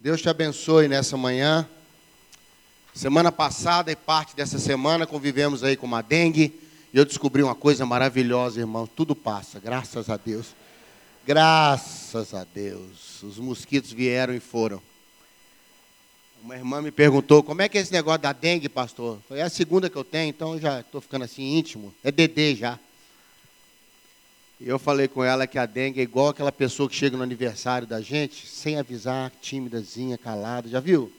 Deus te abençoe nessa manhã. Semana passada e parte dessa semana convivemos aí com uma dengue e eu descobri uma coisa maravilhosa, irmão. Tudo passa, graças a Deus. Graças a Deus. Os mosquitos vieram e foram. Uma irmã me perguntou: como é que é esse negócio da dengue, pastor? Foi é a segunda que eu tenho, então eu já estou ficando assim íntimo. É Dedê já. Eu falei com ela que a dengue é igual aquela pessoa que chega no aniversário da gente, sem avisar, tímidazinha, calada. Já viu?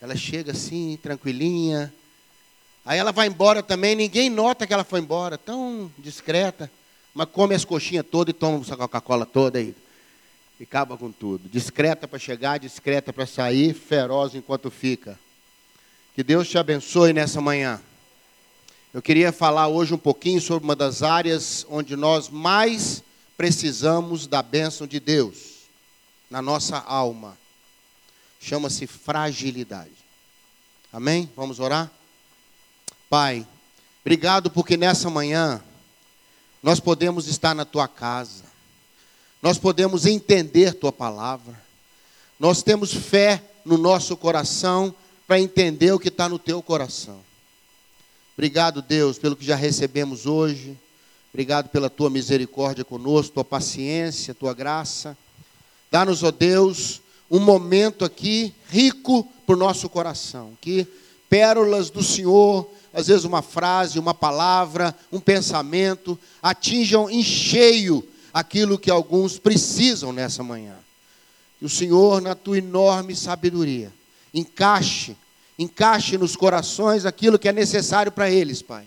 Ela chega assim, tranquilinha. Aí ela vai embora também, ninguém nota que ela foi embora, tão discreta. Mas come as coxinhas todas e toma essa Coca-Cola toda aí. E acaba com tudo. Discreta para chegar, discreta para sair, feroz enquanto fica. Que Deus te abençoe nessa manhã. Eu queria falar hoje um pouquinho sobre uma das áreas onde nós mais precisamos da bênção de Deus na nossa alma. Chama-se fragilidade. Amém? Vamos orar? Pai, obrigado porque nessa manhã nós podemos estar na tua casa, nós podemos entender tua palavra, nós temos fé no nosso coração para entender o que está no teu coração. Obrigado, Deus, pelo que já recebemos hoje. Obrigado pela tua misericórdia conosco, tua paciência, tua graça. Dá-nos, ó Deus, um momento aqui rico para o nosso coração. Que pérolas do Senhor, às vezes uma frase, uma palavra, um pensamento, atinjam em cheio aquilo que alguns precisam nessa manhã. Que o Senhor, na tua enorme sabedoria, encaixe Encaixe nos corações aquilo que é necessário para eles, Pai.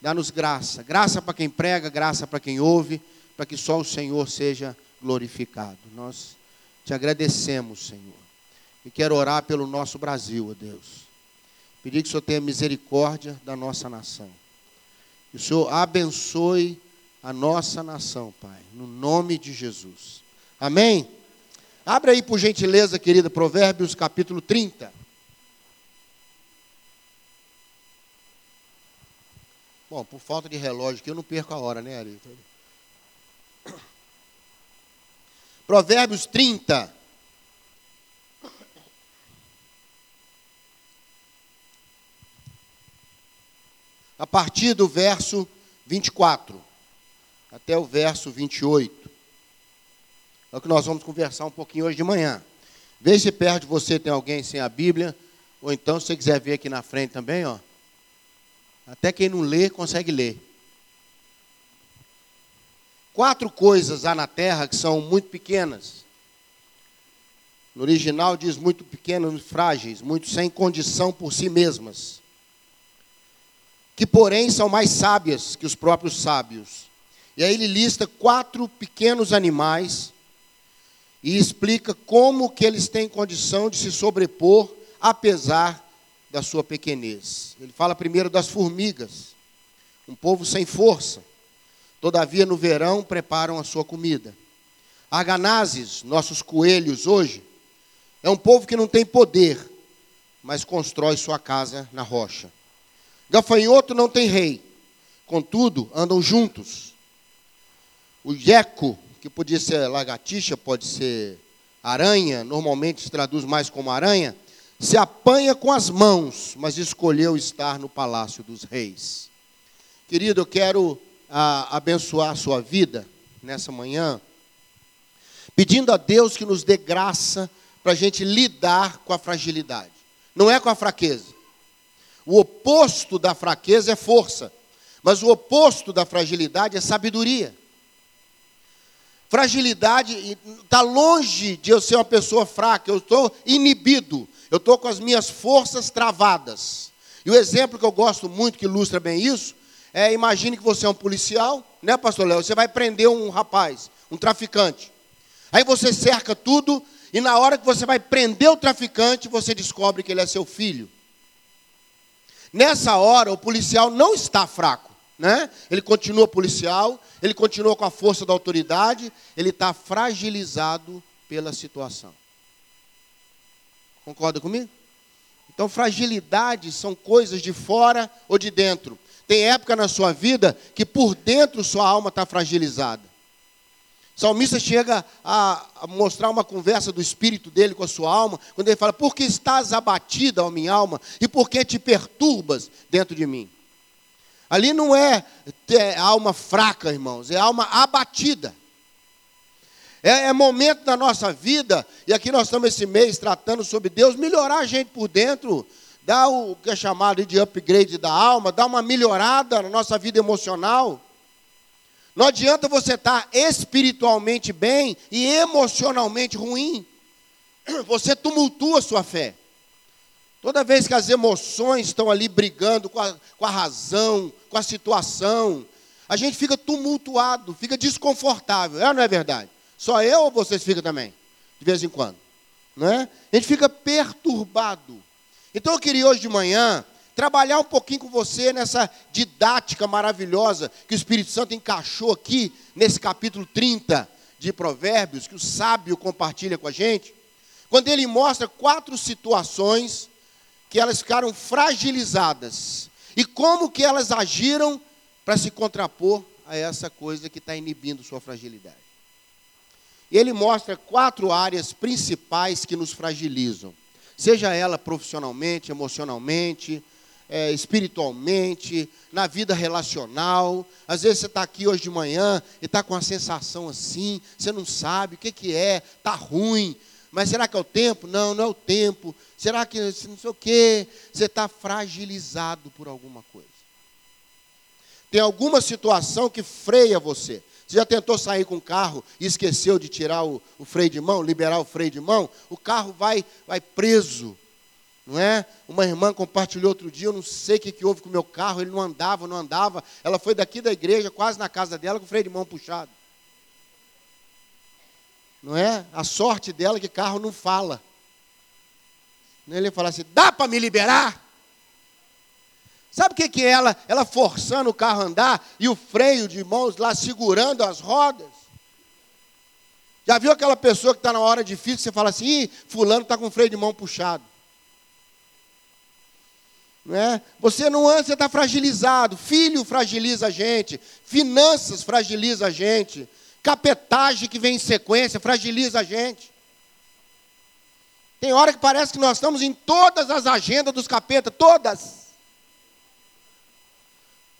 Dá-nos graça. Graça para quem prega, graça para quem ouve, para que só o Senhor seja glorificado. Nós te agradecemos, Senhor. E quero orar pelo nosso Brasil, ó Deus. Pedir que o Senhor tenha misericórdia da nossa nação. Que o Senhor abençoe a nossa nação, Pai, no nome de Jesus. Amém? Abre aí, por gentileza, querida, Provérbios capítulo 30. Bom, por falta de relógio aqui, eu não perco a hora, né, Ari? Provérbios 30. A partir do verso 24 até o verso 28. É o que nós vamos conversar um pouquinho hoje de manhã. Veja se perto de você tem alguém sem a Bíblia, ou então se você quiser ver aqui na frente também, ó. Até quem não lê, consegue ler. Quatro coisas há na terra que são muito pequenas. No original diz muito pequenas, frágeis, muito sem condição por si mesmas. Que, porém, são mais sábias que os próprios sábios. E aí ele lista quatro pequenos animais e explica como que eles têm condição de se sobrepor apesar da sua pequenez. Ele fala primeiro das formigas, um povo sem força. Todavia, no verão, preparam a sua comida. Arganazes, nossos coelhos hoje, é um povo que não tem poder, mas constrói sua casa na rocha. Gafanhoto não tem rei, contudo, andam juntos. O jeco, que podia ser lagartixa, pode ser aranha, normalmente se traduz mais como aranha, se apanha com as mãos, mas escolheu estar no palácio dos reis. Querido, eu quero a, abençoar a sua vida nessa manhã, pedindo a Deus que nos dê graça para a gente lidar com a fragilidade. Não é com a fraqueza. O oposto da fraqueza é força, mas o oposto da fragilidade é sabedoria. Fragilidade está longe de eu ser uma pessoa fraca, eu estou inibido, eu estou com as minhas forças travadas. E o exemplo que eu gosto muito, que ilustra bem isso, é: imagine que você é um policial, né, Pastor Léo? Você vai prender um rapaz, um traficante. Aí você cerca tudo, e na hora que você vai prender o traficante, você descobre que ele é seu filho. Nessa hora, o policial não está fraco, né? Ele continua policial, ele continua com a força da autoridade, ele está fragilizado pela situação. Concorda comigo? Então, fragilidade são coisas de fora ou de dentro. Tem época na sua vida que por dentro sua alma está fragilizada. O salmista chega a, a, mostrar uma conversa do espírito dele com a sua alma, quando ele fala: Por que estás abatida, ó minha alma, e por que te perturbas dentro de mim? Ali não é, é alma fraca, irmãos, é alma abatida. É, é, momento da nossa vida, e aqui nós estamos esse mês tratando sobre Deus, melhorar a gente por dentro, dar o que é chamado de upgrade da alma, dar uma melhorada na nossa vida emocional. Não adianta você estar espiritualmente bem e emocionalmente ruim. Você tumultua a sua fé. Toda vez que as emoções estão ali brigando com a, com a razão, com a situação, a gente fica tumultuado, fica desconfortável. É ou não é verdade? Só eu ou vocês ficam também? De vez em quando. Não é? A gente fica perturbado. Então eu queria hoje de manhã trabalhar um pouquinho com você nessa didática maravilhosa que o Espírito Santo encaixou aqui nesse capítulo 30 de Provérbios, que o sábio compartilha com a gente, quando ele mostra quatro situações que elas ficaram fragilizadas e como que elas agiram para se contrapor a essa coisa que está inibindo sua fragilidade. Ele mostra quatro áreas principais que nos fragilizam, seja ela profissionalmente, emocionalmente, é, espiritualmente, na vida relacional. Às vezes você está aqui hoje de manhã e está com a sensação assim, você não sabe o que, que é, está ruim. Mas será que é o tempo? Não, não é o tempo. Será que não sei o quê? Você está fragilizado por alguma coisa. Tem alguma situação que freia você. Você já tentou sair com o carro e esqueceu de tirar o, o freio de mão, liberar o freio de mão? O carro vai, vai preso não é? Uma irmã compartilhou outro dia, eu não sei o que, que houve com o meu carro, ele não andava, não andava. Ela foi daqui da igreja, quase na casa dela, com o freio de mão puxado. Não é? A sorte dela é que carro não fala. Ele fala assim: dá para me liberar? Sabe o que, que é ela? Ela forçando o carro a andar e o freio de mãos lá segurando as rodas. Já viu aquela pessoa que está na hora difícil, você fala assim, Ih, fulano está com o freio de mão puxado. Não é? Você não anda, você está fragilizado. Filho fragiliza a gente. Finanças fragiliza a gente. Capetagem que vem em sequência fragiliza a gente. Tem hora que parece que nós estamos em todas as agendas dos capetas, todas.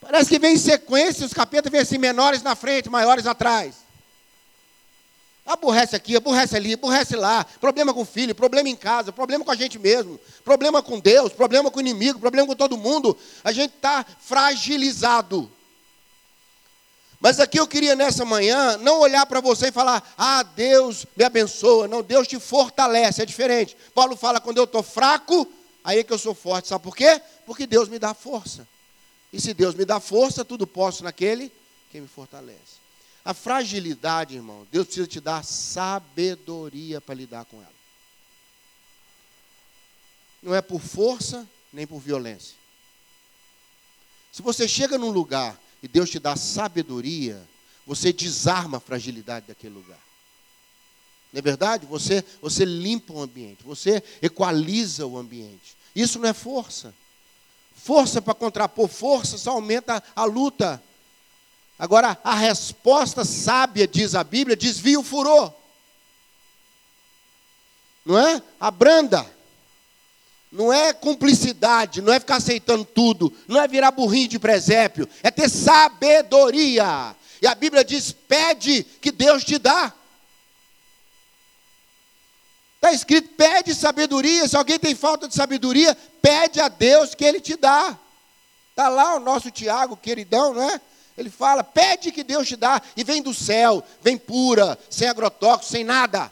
Parece que vem em sequência, os capetas vêm assim, menores na frente, maiores atrás. Aborrece aqui, aborrece ali, aborrece lá. Problema com o filho, problema em casa, problema com a gente mesmo, problema com Deus, problema com o inimigo, problema com todo mundo. A gente está fragilizado. Mas aqui eu queria nessa manhã não olhar para você e falar, ah, Deus me abençoa. Não, Deus te fortalece, é diferente. Paulo fala, quando eu estou fraco, aí é que eu sou forte. Sabe por quê? Porque Deus me dá força. E se Deus me dá força, tudo posso naquele que me fortalece. A fragilidade, irmão, Deus precisa te dar sabedoria para lidar com ela. Não é por força nem por violência. Se você chega num lugar e Deus te dá sabedoria, você desarma a fragilidade daquele lugar. Não é verdade? Você, você limpa o ambiente, você equaliza o ambiente. Isso não é força. Força para contrapor força só aumenta a luta. Agora, a resposta sábia, diz a Bíblia, desvia o furor. Não é? Abranda. Não é cumplicidade, não é ficar aceitando tudo, não é virar burrinho de presépio, é ter sabedoria. E a Bíblia diz: pede que Deus te dá. Está escrito: pede sabedoria. Se alguém tem falta de sabedoria, pede a Deus que Ele te dá. Está lá o nosso Tiago, queridão, não é? Ele fala: pede que Deus te dá, e vem do céu, vem pura, sem agrotóxico, sem nada.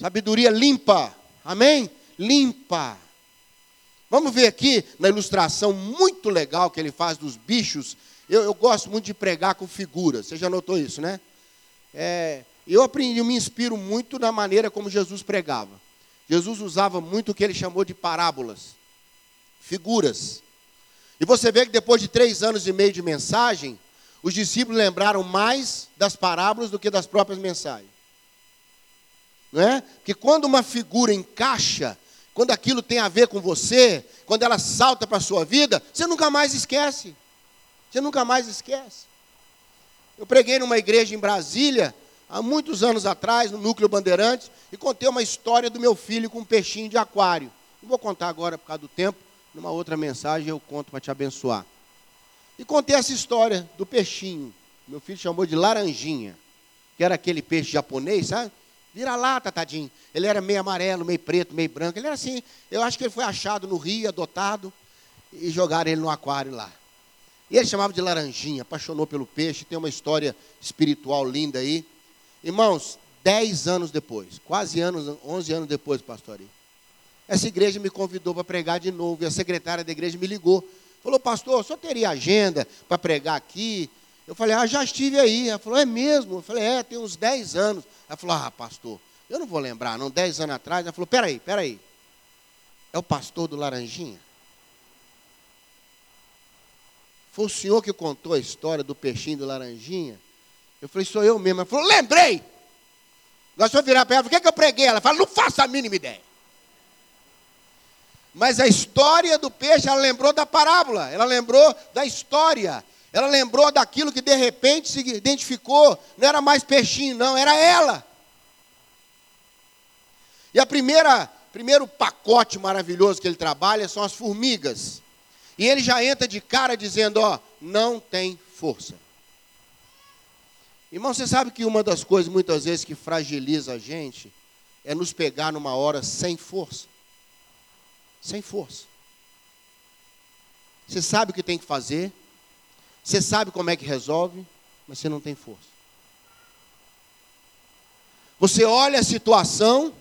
Sabedoria limpa, amém? Limpa. Vamos ver aqui na ilustração muito legal que ele faz dos bichos. Eu, eu gosto muito de pregar com figuras, você já notou isso, né? É, eu aprendi, eu me inspiro muito na maneira como Jesus pregava. Jesus usava muito o que ele chamou de parábolas, figuras. E você vê que depois de três anos e meio de mensagem, os discípulos lembraram mais das parábolas do que das próprias mensagens. Não é? Porque quando uma figura encaixa, quando aquilo tem a ver com você, quando ela salta para a sua vida, você nunca mais esquece. Você nunca mais esquece. Eu preguei numa igreja em Brasília, há muitos anos atrás, no Núcleo Bandeirantes, e contei uma história do meu filho com um peixinho de aquário. Não vou contar agora por causa do tempo, numa outra mensagem eu conto para te abençoar. E contei essa história do peixinho. Meu filho chamou de laranjinha, que era aquele peixe japonês, sabe? Vira lata, tadinho. Ele era meio amarelo, meio preto, meio branco. Ele era assim. Eu acho que ele foi achado no rio, adotado, e jogaram ele no aquário lá. E ele chamava de laranjinha, apaixonou pelo peixe, tem uma história espiritual linda aí. Irmãos, dez anos depois, quase anos, 11 anos depois, pastor, essa igreja me convidou para pregar de novo, e a secretária da igreja me ligou. Falou, pastor, só teria agenda para pregar aqui? Eu falei, ah, já estive aí. Ela falou, é mesmo? Eu falei, é, tem uns 10 anos. Ela falou, ah, pastor, eu não vou lembrar, não, 10 anos atrás. Ela falou, peraí, peraí. É o pastor do Laranjinha? Foi o senhor que contou a história do peixinho do Laranjinha? Eu falei, sou eu mesmo. Ela falou, lembrei! Nós vamos virar para ela, o que, é que eu preguei? Ela falou, não faço a mínima ideia. Mas a história do peixe, ela lembrou da parábola, ela lembrou da história, ela lembrou daquilo que de repente se identificou, não era mais peixinho, não, era ela. E a primeira, primeiro pacote maravilhoso que ele trabalha são as formigas. E ele já entra de cara dizendo, ó, não tem força. Irmão, você sabe que uma das coisas muitas vezes que fragiliza a gente é nos pegar numa hora sem força. Sem força. Você sabe o que tem que fazer, você sabe como é que resolve, mas você não tem força. Você olha a situação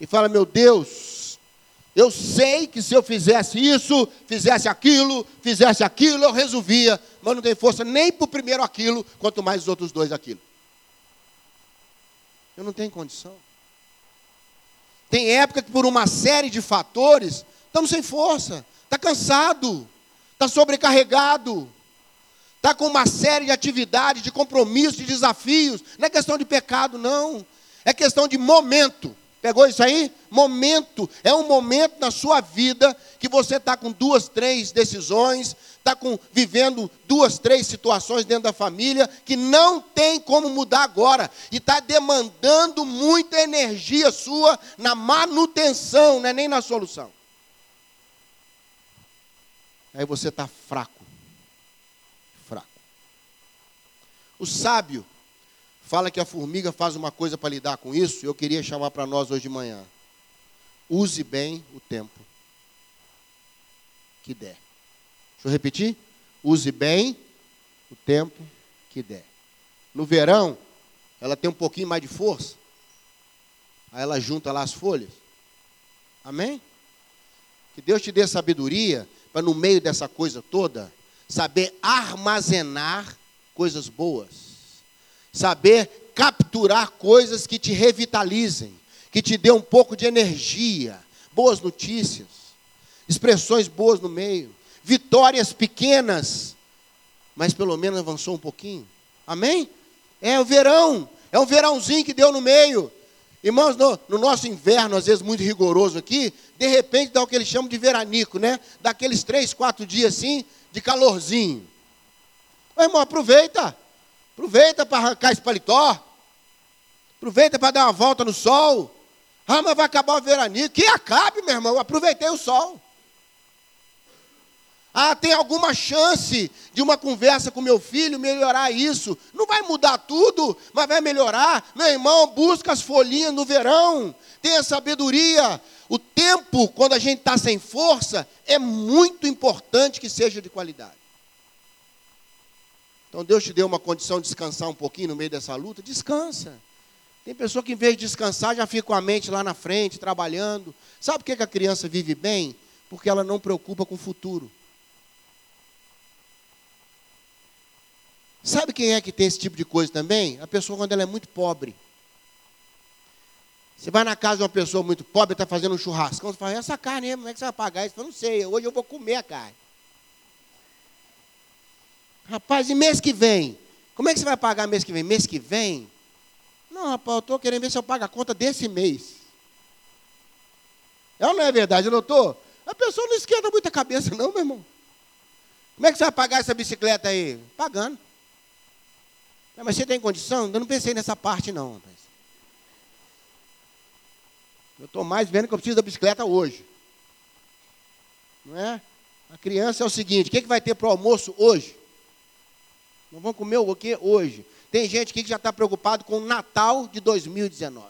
e fala: Meu Deus, eu sei que se eu fizesse isso, fizesse aquilo, fizesse aquilo, eu resolvia, mas não tem força nem para o primeiro aquilo, quanto mais os outros dois aquilo. Eu não tenho condição. Tem época que por uma série de fatores, estamos sem força, está cansado, está sobrecarregado, está com uma série de atividades, de compromissos, de desafios. Não é questão de pecado, não. É questão de momento. Pegou isso aí? Momento. É um momento na sua vida que você está com duas, três decisões, está vivendo duas, três situações dentro da família que não tem como mudar agora. E está demandando muita energia sua na manutenção, não é nem na solução. Aí você está fraco. Fraco. O sábio fala que a formiga faz uma coisa para lidar com isso, eu queria chamar para nós hoje de manhã. Use bem o tempo que der. Deixa eu repetir? Use bem o tempo que der. No verão, ela tem um pouquinho mais de força. Aí ela junta lá as folhas. Amém? Que Deus te dê sabedoria para, no meio dessa coisa toda, saber armazenar coisas boas saber capturar coisas que te revitalizem, que te dê um pouco de energia, boas notícias, expressões boas no meio, vitórias pequenas, mas pelo menos avançou um pouquinho. Amém? É o verão, é um verãozinho que deu no meio. Irmãos, no, no, nosso inverno, às vezes muito rigoroso aqui, de repente dá o que eles chamam de veranico, né? Daqueles três, quatro dias assim, de calorzinho. Ô, irmão, aproveita. Aproveita para arrancar esse paletó. Aproveita para dar uma volta no sol. Ah, mas vai acabar o veranico. Que acabe, meu irmão. aproveitei o sol. Ah, tem alguma chance de uma conversa com meu filho melhorar isso? Não vai mudar tudo, mas vai melhorar. Meu irmão, busca as folhinhas no verão. Tenha sabedoria. O tempo, quando a gente está sem força, é muito importante que seja de qualidade. Então Deus te deu uma condição de descansar um pouquinho no meio dessa luta, descansa. Tem pessoa que em vez de descansar já fica com a mente lá na frente, trabalhando. Sabe por que a criança vive bem? Porque ela não preocupa com o futuro. Sabe quem é que tem esse tipo de coisa também? A pessoa quando ela é muito pobre. Você vai na casa de uma pessoa muito pobre, está fazendo um churrascão, você fala, essa carne, como é que você vai pagar isso? Eu não sei, hoje eu vou comer a carne. Rapaz, e mês que vem? Como é que você vai pagar mês que vem? Mês que vem? Não, rapaz, eu estou querendo ver se eu pago a conta desse mês. É ou não é verdade, doutor? A pessoa não esquenta muita cabeça, não, meu irmão. Como é que você vai pagar essa bicicleta aí? Pagando. Mas você tem condição? Eu não pensei nessa parte, não, rapaz. Eu estou mais vendo que eu preciso da bicicleta hoje. Não é? A criança é o seguinte: o que, é que vai ter para o almoço hoje? Nós vamos comer o quê hoje? Tem gente aqui que já está preocupado com o Natal de 2019.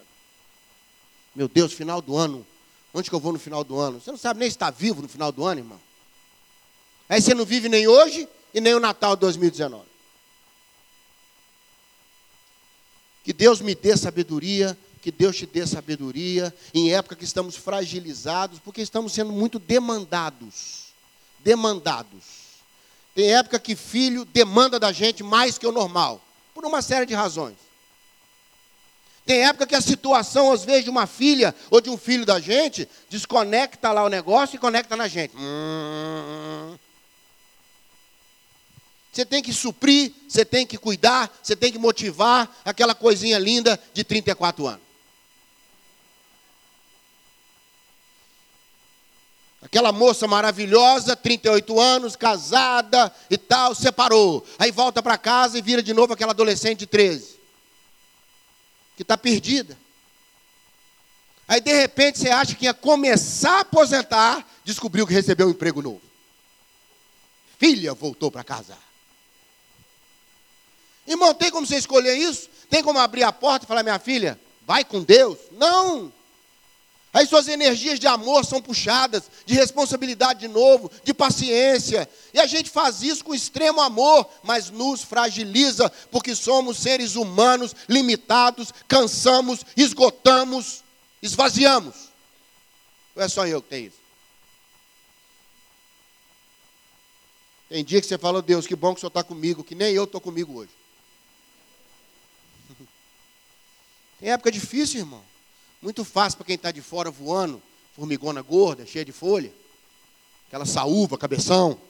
Meu Deus, final do ano. Onde que eu vou no final do ano? Você não sabe nem se está vivo no final do ano, irmão. Aí você não vive nem hoje e nem o Natal de 2019. Que Deus me dê sabedoria, que Deus te dê sabedoria, em época que estamos fragilizados, porque estamos sendo muito demandados. Demandados. Tem época que filho demanda da gente mais que o normal, por uma série de razões. Tem época que a situação, às vezes, de uma filha ou de um filho da gente, desconecta lá o negócio e conecta na gente. Hum. Você tem que suprir, você tem que cuidar, você tem que motivar aquela coisinha linda de 34 anos. Aquela moça maravilhosa, 38 anos, casada e tal, separou. Aí volta para casa e vira de novo aquela adolescente de 13. Que está perdida. Aí de repente você acha que ia começar a aposentar, descobriu que recebeu um emprego novo. Filha voltou para casa. Irmão, tem como você escolher isso? Tem como abrir a porta e falar, minha filha, vai com Deus? Não! Aí suas energias de amor são puxadas, de responsabilidade de novo, de paciência. E a gente faz isso com extremo amor, mas nos fragiliza, porque somos seres humanos limitados, cansamos, esgotamos, esvaziamos. Não é só eu que tenho isso. Tem dia que você fala, Deus, que bom que o Senhor está comigo, que nem eu estou comigo hoje. Tem época difícil, irmão. Muito fácil para quem está de fora voando, formigona gorda, cheia de folha. Aquela saúva, cabeção.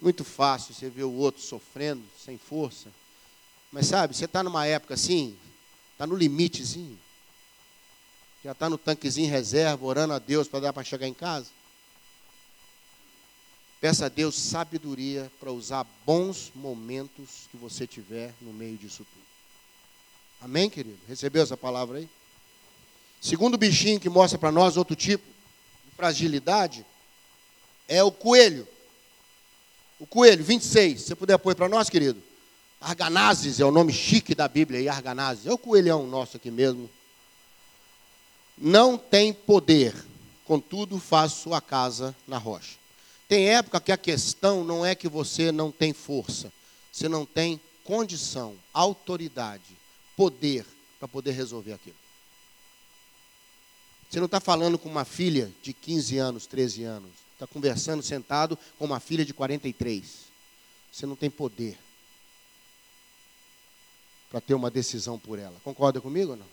Muito fácil você ver o outro sofrendo, sem força. Mas sabe, você está numa época assim, está no limitezinho. Já está no tanquezinho reserva, orando a Deus para dar para chegar em casa. Peça a Deus sabedoria para usar bons momentos que você tiver no meio disso tudo. Amém, querido? Recebeu essa palavra aí? Segundo bichinho que mostra para nós outro tipo de fragilidade é o coelho. O coelho, 26. Se você puder pôr para nós, querido. Arganazes é o nome chique da Bíblia aí, Arganazes. É o coelhão nosso aqui mesmo. Não tem poder, contudo faz sua casa na rocha. Tem época que a questão não é que você não tem força, você não tem condição, autoridade poder para poder resolver aquilo. Você não está falando com uma filha de 15 anos, 13 anos. Está conversando sentado com uma filha de 43. Você não tem poder para ter uma decisão por ela. Concorda comigo ou não?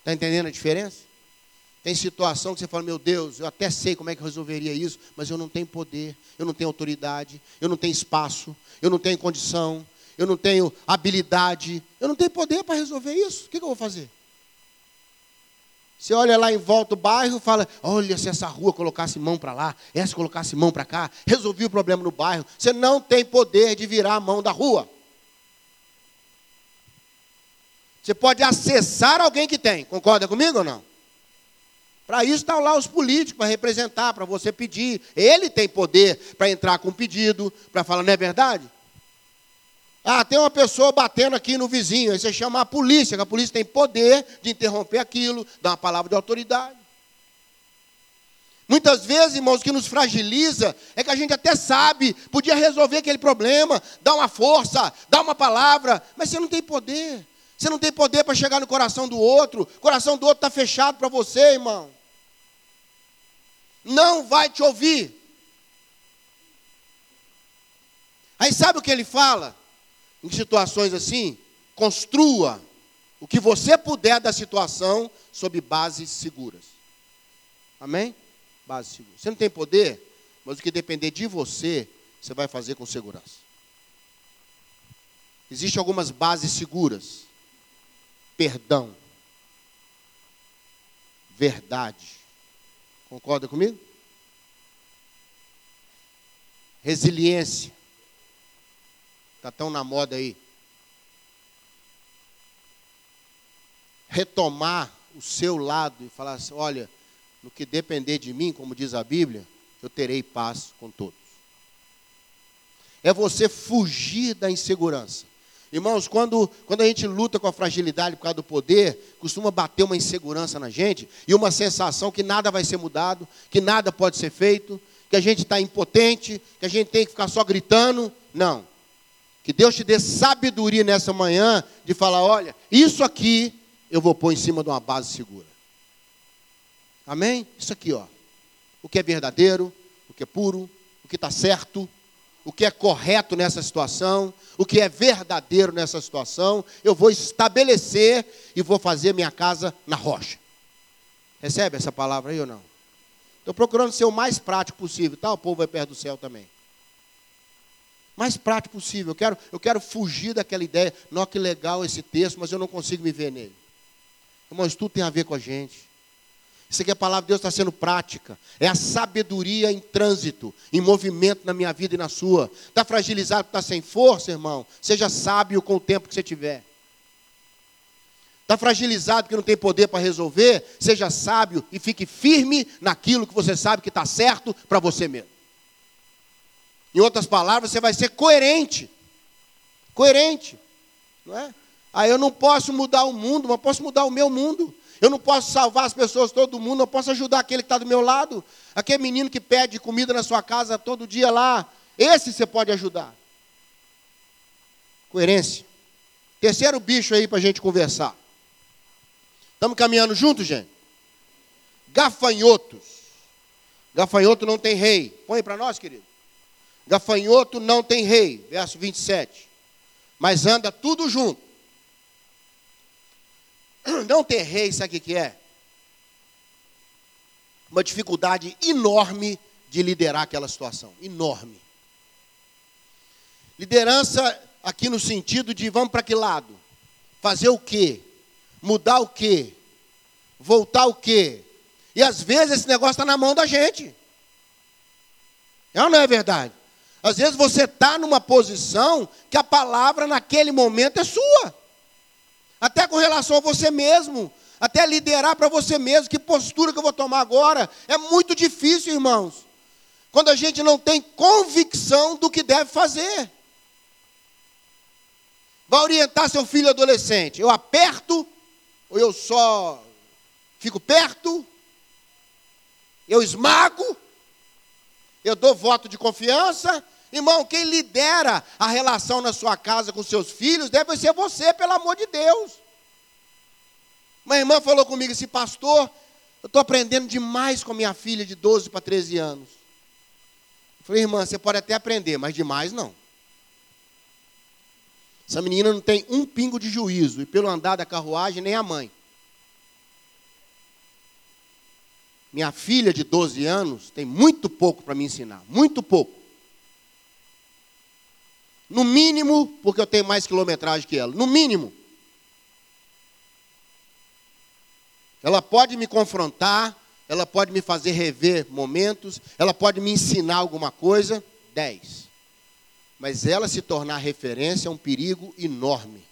Está entendendo a diferença? Tem situação que você fala, meu Deus, eu até sei como é que eu resolveria isso, mas eu não tenho poder, eu não tenho autoridade, eu não tenho espaço, eu não tenho condição, eu não tenho habilidade, eu não tenho poder para resolver isso. O que, que eu vou fazer? Você olha lá em volta do bairro fala: olha, se essa rua colocasse mão para lá, essa colocasse mão para cá, resolvi o problema no bairro. Você não tem poder de virar a mão da rua. Você pode acessar alguém que tem, concorda comigo ou não? Para isso estão lá os políticos, para representar, para você pedir. Ele tem poder para entrar com pedido, para falar, não é verdade? Ah, tem uma pessoa batendo aqui no vizinho. Aí você chama a polícia, que a polícia tem poder de interromper aquilo, dar uma palavra de autoridade. Muitas vezes, irmãos, o que nos fragiliza é que a gente até sabe, podia resolver aquele problema, dar uma força, dar uma palavra, mas você não tem poder. Você não tem poder para chegar no coração do outro. O coração do outro está fechado para você, irmão. Não vai te ouvir. Aí sabe o que ele fala? Em situações assim, construa o que você puder da situação sob bases seguras. Amém? Bases seguras. Você não tem poder, mas o que depender de você, você vai fazer com segurança. Existem algumas bases seguras. Perdão. Verdade. Concorda comigo? Resiliência Está tão na moda aí. Retomar o seu lado e falar assim: olha, no que depender de mim, como diz a Bíblia, eu terei paz com todos. É você fugir da insegurança. Irmãos, quando, quando a gente luta com a fragilidade por causa do poder, costuma bater uma insegurança na gente e uma sensação que nada vai ser mudado, que nada pode ser feito, que a gente está impotente, que a gente tem que ficar só gritando. Não. Que Deus te dê sabedoria nessa manhã de falar: olha, isso aqui eu vou pôr em cima de uma base segura. Amém? Isso aqui, ó. O que é verdadeiro, o que é puro, o que está certo, o que é correto nessa situação, o que é verdadeiro nessa situação, eu vou estabelecer e vou fazer minha casa na rocha. Recebe essa palavra aí ou não? Estou procurando ser o mais prático possível, tá? O povo vai perto do céu também. Mais prático possível. Eu quero, eu quero fugir daquela ideia. Não, que legal esse texto, mas eu não consigo me ver nele. Irmãos, tudo tem a ver com a gente. Isso aqui é a palavra de Deus está sendo prática. É a sabedoria em trânsito, em movimento na minha vida e na sua. Está fragilizado, está sem força, irmão? Seja sábio com o tempo que você tiver. Está fragilizado porque não tem poder para resolver? Seja sábio e fique firme naquilo que você sabe que está certo para você mesmo. Em outras palavras, você vai ser coerente. Coerente. Não é? Aí eu não posso mudar o mundo, mas posso mudar o meu mundo. Eu não posso salvar as pessoas, todo mundo, eu posso ajudar aquele que está do meu lado. Aquele menino que pede comida na sua casa todo dia lá. Esse você pode ajudar. Coerência. Terceiro bicho aí para a gente conversar. Estamos caminhando juntos, gente? Gafanhotos. Gafanhoto não tem rei. Põe para nós, querido. Gafanhoto não tem rei. Verso 27. Mas anda tudo junto. Não ter rei, sabe o que é? Uma dificuldade enorme de liderar aquela situação. Enorme. Liderança aqui no sentido de vamos para que lado? Fazer o quê? Mudar o quê? Voltar o quê? E às vezes esse negócio está na mão da gente. É ou não é verdade? Às vezes você está numa posição que a palavra naquele momento é sua até com relação a você mesmo, até liderar para você mesmo, que postura que eu vou tomar agora. É muito difícil, irmãos, quando a gente não tem convicção do que deve fazer. Vai orientar seu filho adolescente. Eu aperto, ou eu só fico perto, eu esmago, eu dou voto de confiança, Irmão, quem lidera a relação na sua casa com seus filhos deve ser você, pelo amor de Deus. Uma irmã falou comigo assim, pastor, eu estou aprendendo demais com minha filha de 12 para 13 anos. Eu falei, irmã, você pode até aprender, mas demais não. Essa menina não tem um pingo de juízo, e pelo andar da carruagem, nem a mãe. Minha filha de 12 anos tem muito pouco para me ensinar, muito pouco. No mínimo, porque eu tenho mais quilometragem que ela. No mínimo. Ela pode me confrontar, ela pode me fazer rever momentos, ela pode me ensinar alguma coisa. Dez. Mas ela se tornar referência é um perigo enorme.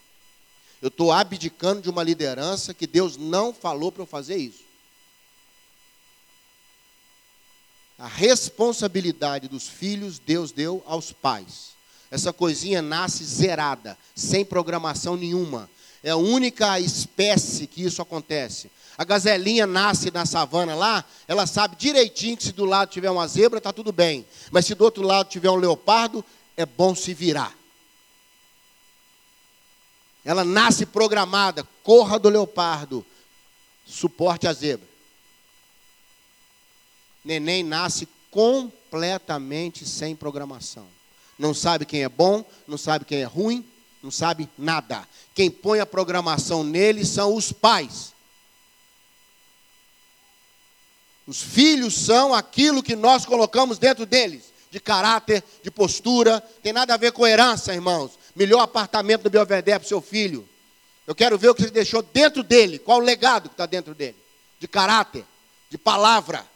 Eu estou abdicando de uma liderança que Deus não falou para eu fazer isso. A responsabilidade dos filhos Deus deu aos pais. Essa coisinha nasce zerada, sem programação nenhuma. É a única espécie que isso acontece. A gazelinha nasce na savana lá, ela sabe direitinho que se do lado tiver uma zebra, está tudo bem. Mas se do outro lado tiver um leopardo, é bom se virar. Ela nasce programada, corra do leopardo, suporte a zebra. Neném nasce completamente sem programação não sabe quem é bom, não sabe quem é ruim, não sabe nada. Quem põe a programação nele são os pais. Os filhos são aquilo que nós colocamos dentro deles, de caráter, de postura, tem nada a ver com herança, irmãos. Melhor apartamento do Belvedere para o seu filho. Eu quero ver o que você deixou dentro dele, qual o legado que está dentro dele, de caráter, de palavra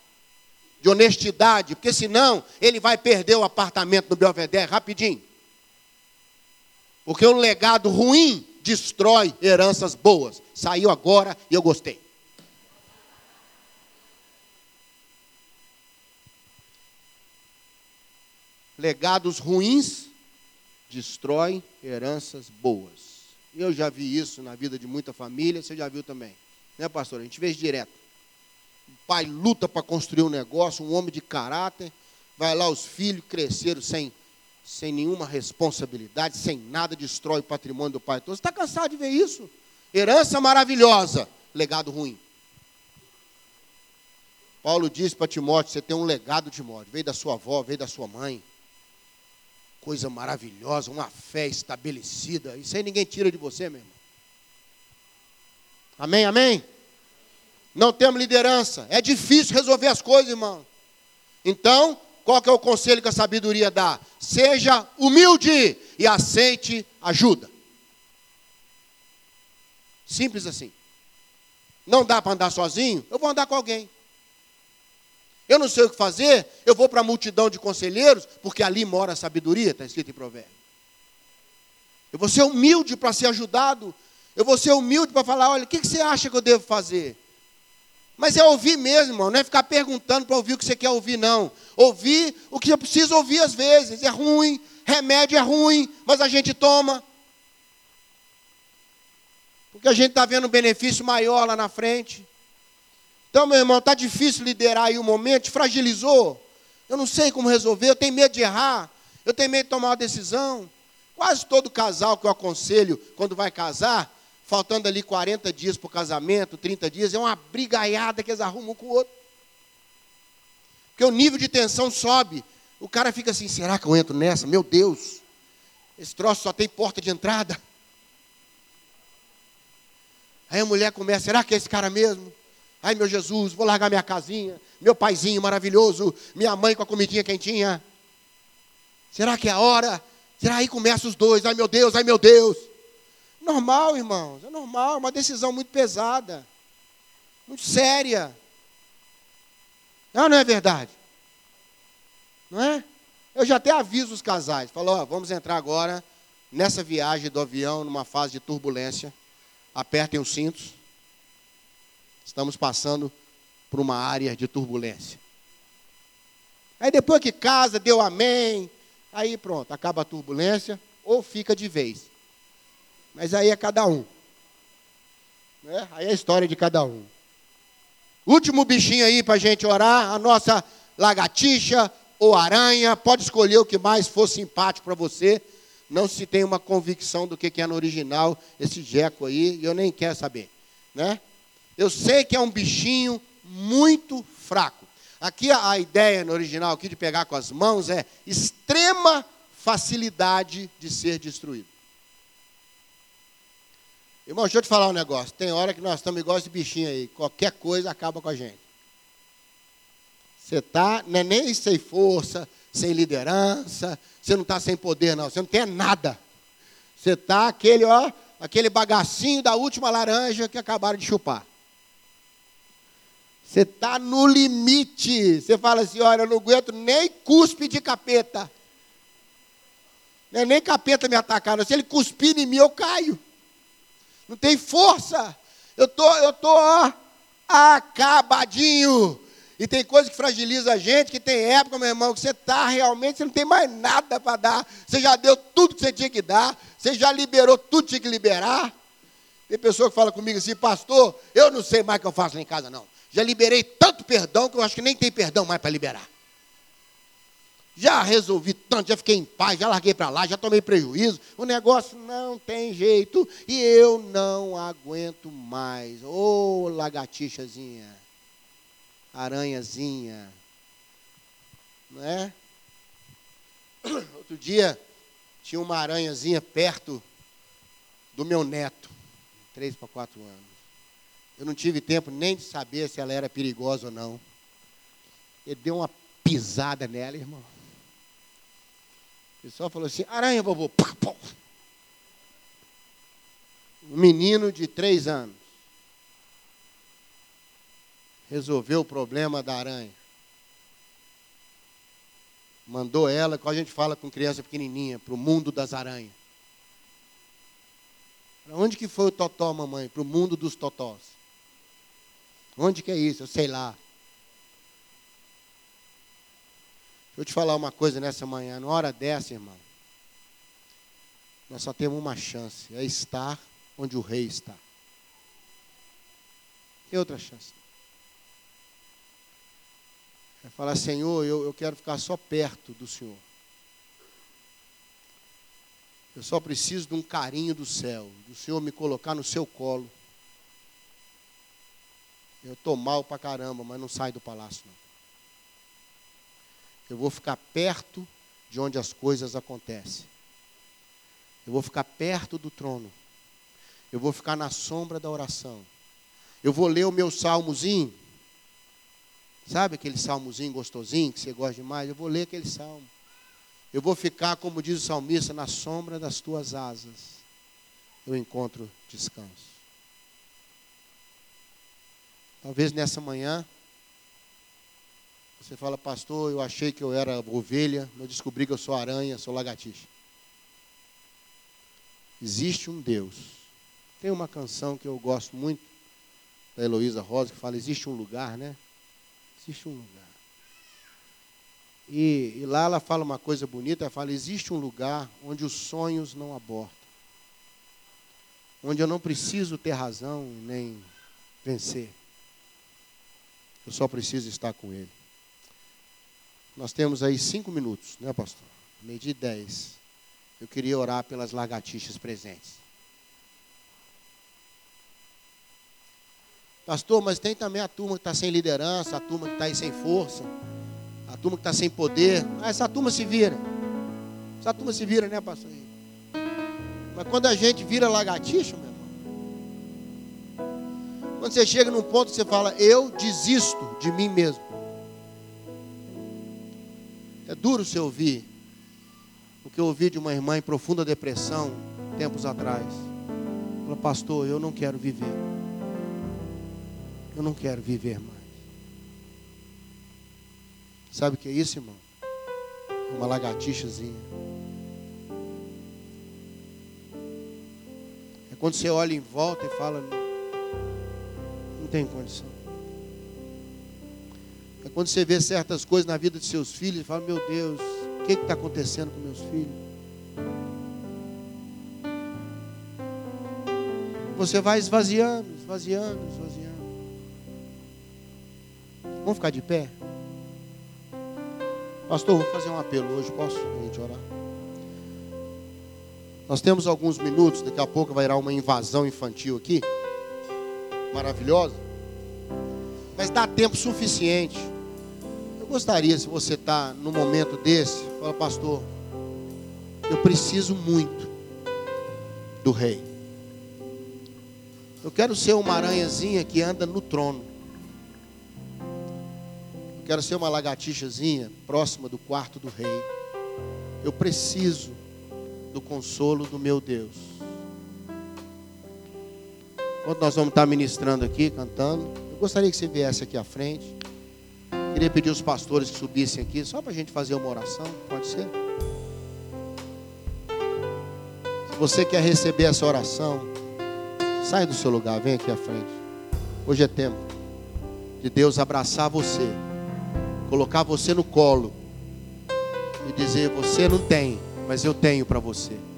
de honestidade, porque senão ele vai perder o apartamento no Belvedere rapidinho. Porque um legado ruim destrói heranças boas. Saiu agora e eu gostei. Legados ruins destroem heranças boas. Eu já vi isso na vida de muita família, você já viu também. Né, pastor? A gente vê direto. Pai luta para construir um negócio, um homem de caráter, vai lá, os filhos cresceram sem, sem nenhuma responsabilidade, sem nada, destrói o patrimônio do pai. Então, você está cansado de ver isso? Herança maravilhosa, legado ruim. Paulo diz para Timóteo: você tem um legado, Timóteo, veio da sua avó, veio da sua mãe. Coisa maravilhosa, uma fé estabelecida. Isso aí ninguém tira de você, meu irmão. Amém, amém? Não temos liderança. É difícil resolver as coisas, irmão. Então, qual que é o conselho que a sabedoria dá? Seja humilde e aceite ajuda. Simples assim. Não dá para andar sozinho? Eu vou andar com alguém. Eu não sei o que fazer, eu vou para a multidão de conselheiros, porque ali mora a sabedoria, está escrito em provérbio. Eu vou ser humilde para ser ajudado. Eu vou ser humilde para falar, olha, o que, que você acha que eu devo fazer? Mas é ouvir mesmo, irmão. Não é ficar perguntando para ouvir o que você quer ouvir, não. Ouvir o que eu preciso ouvir às vezes. É ruim, remédio é ruim, mas a gente toma. Porque a gente está vendo um benefício maior lá na frente. Então, meu irmão, está difícil liderar aí o momento, fragilizou. Eu não sei como resolver, eu tenho medo de errar, eu tenho medo de tomar uma decisão. Quase todo casal que eu aconselho, quando vai casar, faltando ali 40 dias para o casamento, 30 dias, é uma brigaiada que eles arrumam um com o outro. Porque o nível de tensão sobe. O cara fica assim: será que eu entro nessa? Meu Deus, esse troço só tem porta de entrada. Aí a mulher começa: será que é esse cara mesmo? Ai meu Jesus, vou largar minha casinha, meu paizinho maravilhoso, minha mãe com a comidinha quentinha. Será que é a hora? Será aí começa os dois? Ai meu Deus, ai meu Deus. Normal, irmãos, é normal, uma decisão muito pesada, muito séria. Não, não é verdade? Não é? Eu já até aviso os casais, falo, ó, vamos entrar agora nessa viagem do avião, numa fase de turbulência. Apertem os cintos. Estamos passando por uma área de turbulência. Aí depois que casa, deu amém, aí pronto, acaba a turbulência ou fica de vez. Mas aí é cada um. Né? Aí é a história de cada um. Último bichinho aí para a gente orar, a nossa lagartixa ou aranha, pode escolher o que mais for simpático para você. Não se tem uma convicção do que é no original esse jeco aí, eu nem quero saber. Né? Eu sei que é um bichinho muito fraco. Aqui a, a ideia no original aqui de pegar com as mãos é extrema facilidade de ser destruído. Irmão, deixa eu te falar um negócio. Tem hora que nós estamos igual esse bichinho aí. Qualquer coisa acaba com a gente. Você está, é nem sem força, sem liderança, você não está sem poder, não. Você não tem nada. Você está aquele, ó, aquele bagacinho da última laranja que acabaram de chupar. Você está no limite. Você fala assim: olha, eu não aguento nem cuspe de capeta. É nem capeta me atacar. Se ele cuspir em mim, eu caio não tem força. Eu tô, eu tô ó, acabadinho. E tem coisa que fragiliza a gente, que tem época, meu irmão, que você está realmente, você não tem mais nada para dar. Você já deu tudo que você tinha que dar, você já liberou tudo que tinha que liberar. Tem pessoa que fala comigo assim, pastor, eu não sei mais o que eu faço lá em casa, não. Já liberei tanto perdão que eu acho que nem tem perdão mais para liberar. Já resolvi tanto, já fiquei em paz, já larguei para lá, já tomei prejuízo. O negócio não tem jeito e eu não aguento mais. Ô, oh, lagartixazinha, aranhazinha, não é? Outro dia tinha uma aranhazinha perto do meu neto, três para quatro anos. Eu não tive tempo nem de saber se ela era perigosa ou não. Ele deu uma pisada nela, irmão. O pessoal falou assim: aranha, vovô. Um menino de três anos resolveu o problema da aranha. Mandou ela, quando a gente fala com criança pequenininha, para o mundo das aranhas. Para onde que foi o totó, mamãe? Para o mundo dos totós. Onde que é isso? Eu sei lá. Deixa eu te falar uma coisa nessa manhã. Na hora dessa, irmão, nós só temos uma chance: é estar onde o rei está. Tem outra chance. É falar, Senhor, eu, eu quero ficar só perto do Senhor. Eu só preciso de um carinho do céu, do Senhor me colocar no seu colo. Eu estou mal pra caramba, mas não saio do palácio, não. Eu vou ficar perto de onde as coisas acontecem. Eu vou ficar perto do trono. Eu vou ficar na sombra da oração. Eu vou ler o meu salmozinho. Sabe aquele salmozinho gostosinho que você gosta demais? Eu vou ler aquele salmo. Eu vou ficar, como diz o salmista, na sombra das tuas asas. Eu encontro descanso. Talvez nessa manhã você fala, pastor, eu achei que eu era ovelha, mas descobri que eu sou aranha, sou lagartixa. Existe um Deus. Tem uma canção que eu gosto muito, da Heloísa Rosa, que fala, existe um lugar, né? Existe um lugar. E, e, lá ela fala uma coisa bonita, ela fala, existe um lugar onde os sonhos não abortam. Onde eu não preciso ter razão nem vencer. Eu só preciso estar com Ele. Nós temos aí cinco minutos, né, pastor? Meio de dez. Eu queria orar pelas lagartixas presentes. Pastor, mas tem também a turma que está sem liderança, a turma que está aí sem força, a turma que está sem poder. Ah, essa turma se vira. Essa turma se vira, né, pastor? Mas quando a gente vira lagartixa, meu irmão, quando você chega num ponto que você fala, eu desisto de mim mesmo. É duro você ouvir o que eu ouvi de uma irmã em profunda depressão tempos atrás. Ela, pastor, eu não quero viver. Eu não quero viver mais. Sabe o que é isso, irmão? É uma lagartixazinha. É quando você olha em volta e fala, não tem condição. É quando você vê certas coisas na vida de seus filhos e fala, meu Deus, o que está acontecendo com meus filhos? Você vai esvaziando, esvaziando, esvaziando. Vamos ficar de pé? Pastor, vou fazer um apelo hoje, posso gente orar? Nós temos alguns minutos, daqui a pouco vai ir uma invasão infantil aqui. Maravilhosa. Mas dá tempo suficiente gostaria, se você está num momento desse, fala, pastor, eu preciso muito do rei. Eu quero ser uma aranhazinha que anda no trono. Eu quero ser uma lagartixazinha próxima do quarto do rei. Eu preciso do consolo do meu Deus. Enquanto nós vamos estar ministrando aqui, cantando, eu gostaria que você viesse aqui à frente. Queria pedir aos pastores que subissem aqui, só para a gente fazer uma oração, pode ser? Se você quer receber essa oração, sai do seu lugar, vem aqui à frente. Hoje é tempo de Deus abraçar você, colocar você no colo e dizer: Você não tem, mas eu tenho para você.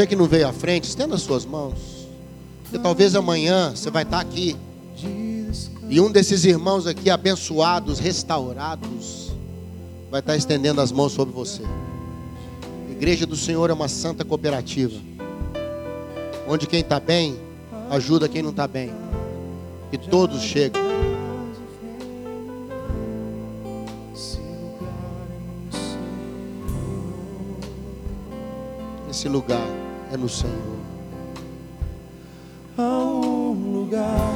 Você que não veio à frente, estenda as suas mãos. Porque talvez amanhã você vai estar aqui. E um desses irmãos aqui, abençoados, restaurados, vai estar estendendo as mãos sobre você. A igreja do Senhor é uma santa cooperativa. Onde quem está bem, ajuda quem não está bem. E todos chegam. Esse lugar no Senhor. Há um lugar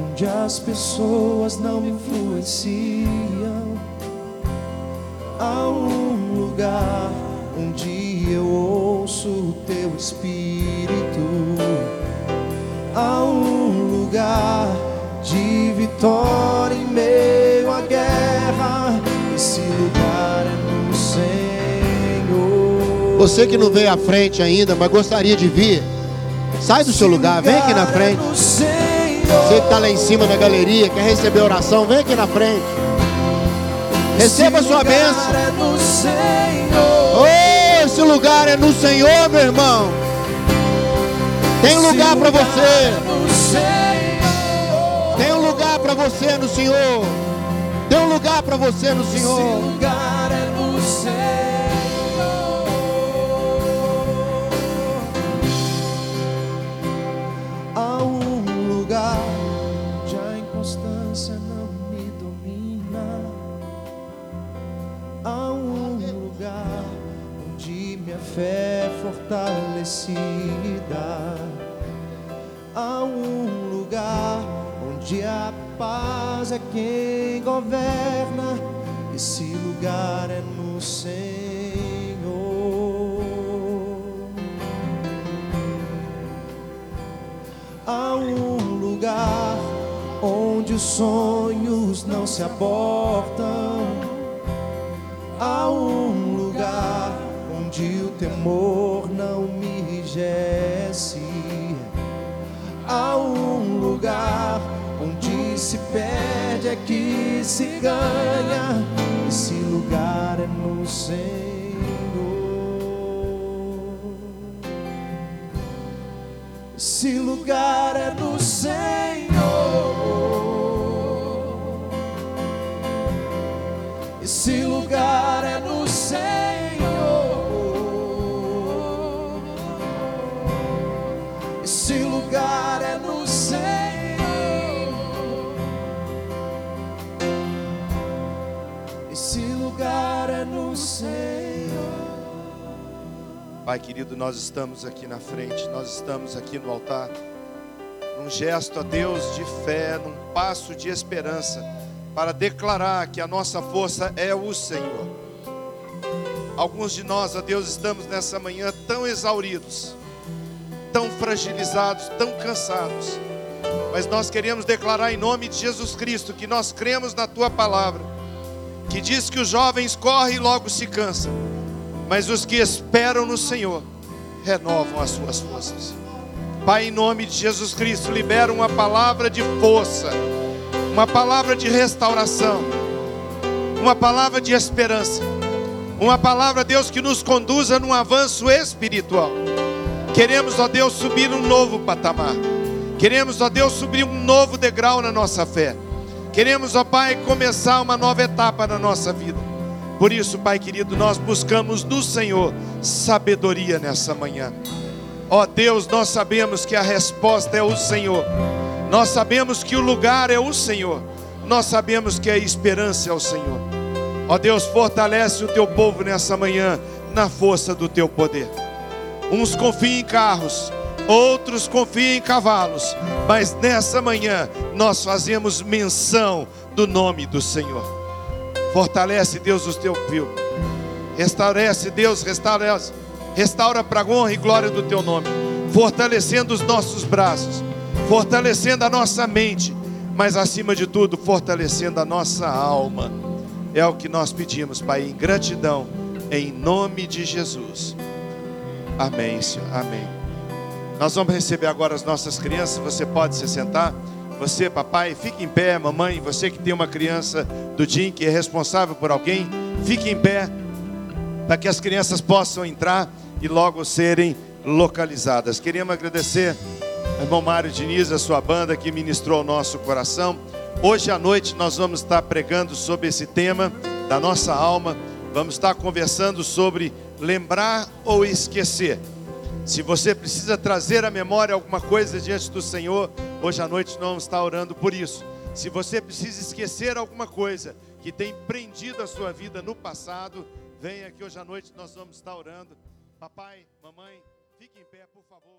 onde as pessoas não influenciam, Há um lugar onde eu ouço o teu espírito. Há um lugar de vitória em meio à guerra. Esse lugar Você que não veio à frente ainda, mas gostaria de vir, sai do seu lugar, vem aqui na frente. Você que está lá em cima na galeria, quer receber oração, vem aqui na frente. Receba a sua bênção. Oh, esse lugar é no Senhor, meu irmão. Tem lugar para você. Tem um lugar para você no Senhor. Tem um lugar para você no Senhor. Esse lugar é no Senhor. Fé fortalecida. Há um lugar onde a paz é quem governa. Esse lugar é no Senhor. Há um lugar onde os sonhos não se abortam. Há um onde o temor não me enrijece. Há um lugar onde se perde é que se ganha. Esse lugar é no Senhor. Esse lugar é no Senhor. Pai querido, nós estamos aqui na frente, nós estamos aqui no altar, num gesto a Deus de fé, num passo de esperança, para declarar que a nossa força é o Senhor. Alguns de nós, a Deus, estamos nessa manhã tão exauridos, tão fragilizados, tão cansados, mas nós queremos declarar em nome de Jesus Cristo que nós cremos na Tua palavra, que diz que os jovens correm e logo se cansam mas os que esperam no Senhor renovam as suas forças. Pai, em nome de Jesus Cristo, libera uma palavra de força, uma palavra de restauração, uma palavra de esperança, uma palavra, Deus, que nos conduza num avanço espiritual. Queremos, ó Deus, subir um novo patamar. Queremos, ó Deus, subir um novo degrau na nossa fé. Queremos, ó Pai, começar uma nova etapa na nossa vida. Por isso, Pai querido, nós buscamos no Senhor sabedoria nessa manhã. Ó Deus, nós sabemos que a resposta é o Senhor. Nós sabemos que o lugar é o Senhor. Nós sabemos que a esperança é o Senhor. Ó Deus, fortalece o teu povo nessa manhã na força do teu poder. Uns confiam em carros, outros confiam em cavalos, mas nessa manhã nós fazemos menção do nome do Senhor. Fortalece, Deus, os teus filhos. Restaurece, Deus, restaurece. Restaura para a honra e glória do teu nome. Fortalecendo os nossos braços, fortalecendo a nossa mente, mas acima de tudo, fortalecendo a nossa alma. É o que nós pedimos, Pai, em gratidão, em nome de Jesus. Amém, Senhor. Amém. Nós vamos receber agora as nossas crianças. Você pode se sentar. Você, papai, fique em pé, mamãe, você que tem uma criança do DIN que é responsável por alguém, fique em pé para que as crianças possam entrar e logo serem localizadas. Queríamos agradecer ao irmão Mário Diniz, a sua banda que ministrou ao nosso coração. Hoje à noite nós vamos estar pregando sobre esse tema da nossa alma. Vamos estar conversando sobre lembrar ou esquecer. Se você precisa trazer à memória alguma coisa diante do Senhor, hoje à noite vamos estar orando por isso. Se você precisa esquecer alguma coisa que tem prendido a sua vida no passado, venha que hoje à noite nós vamos estar orando. Papai, mamãe, fique em pé, por favor.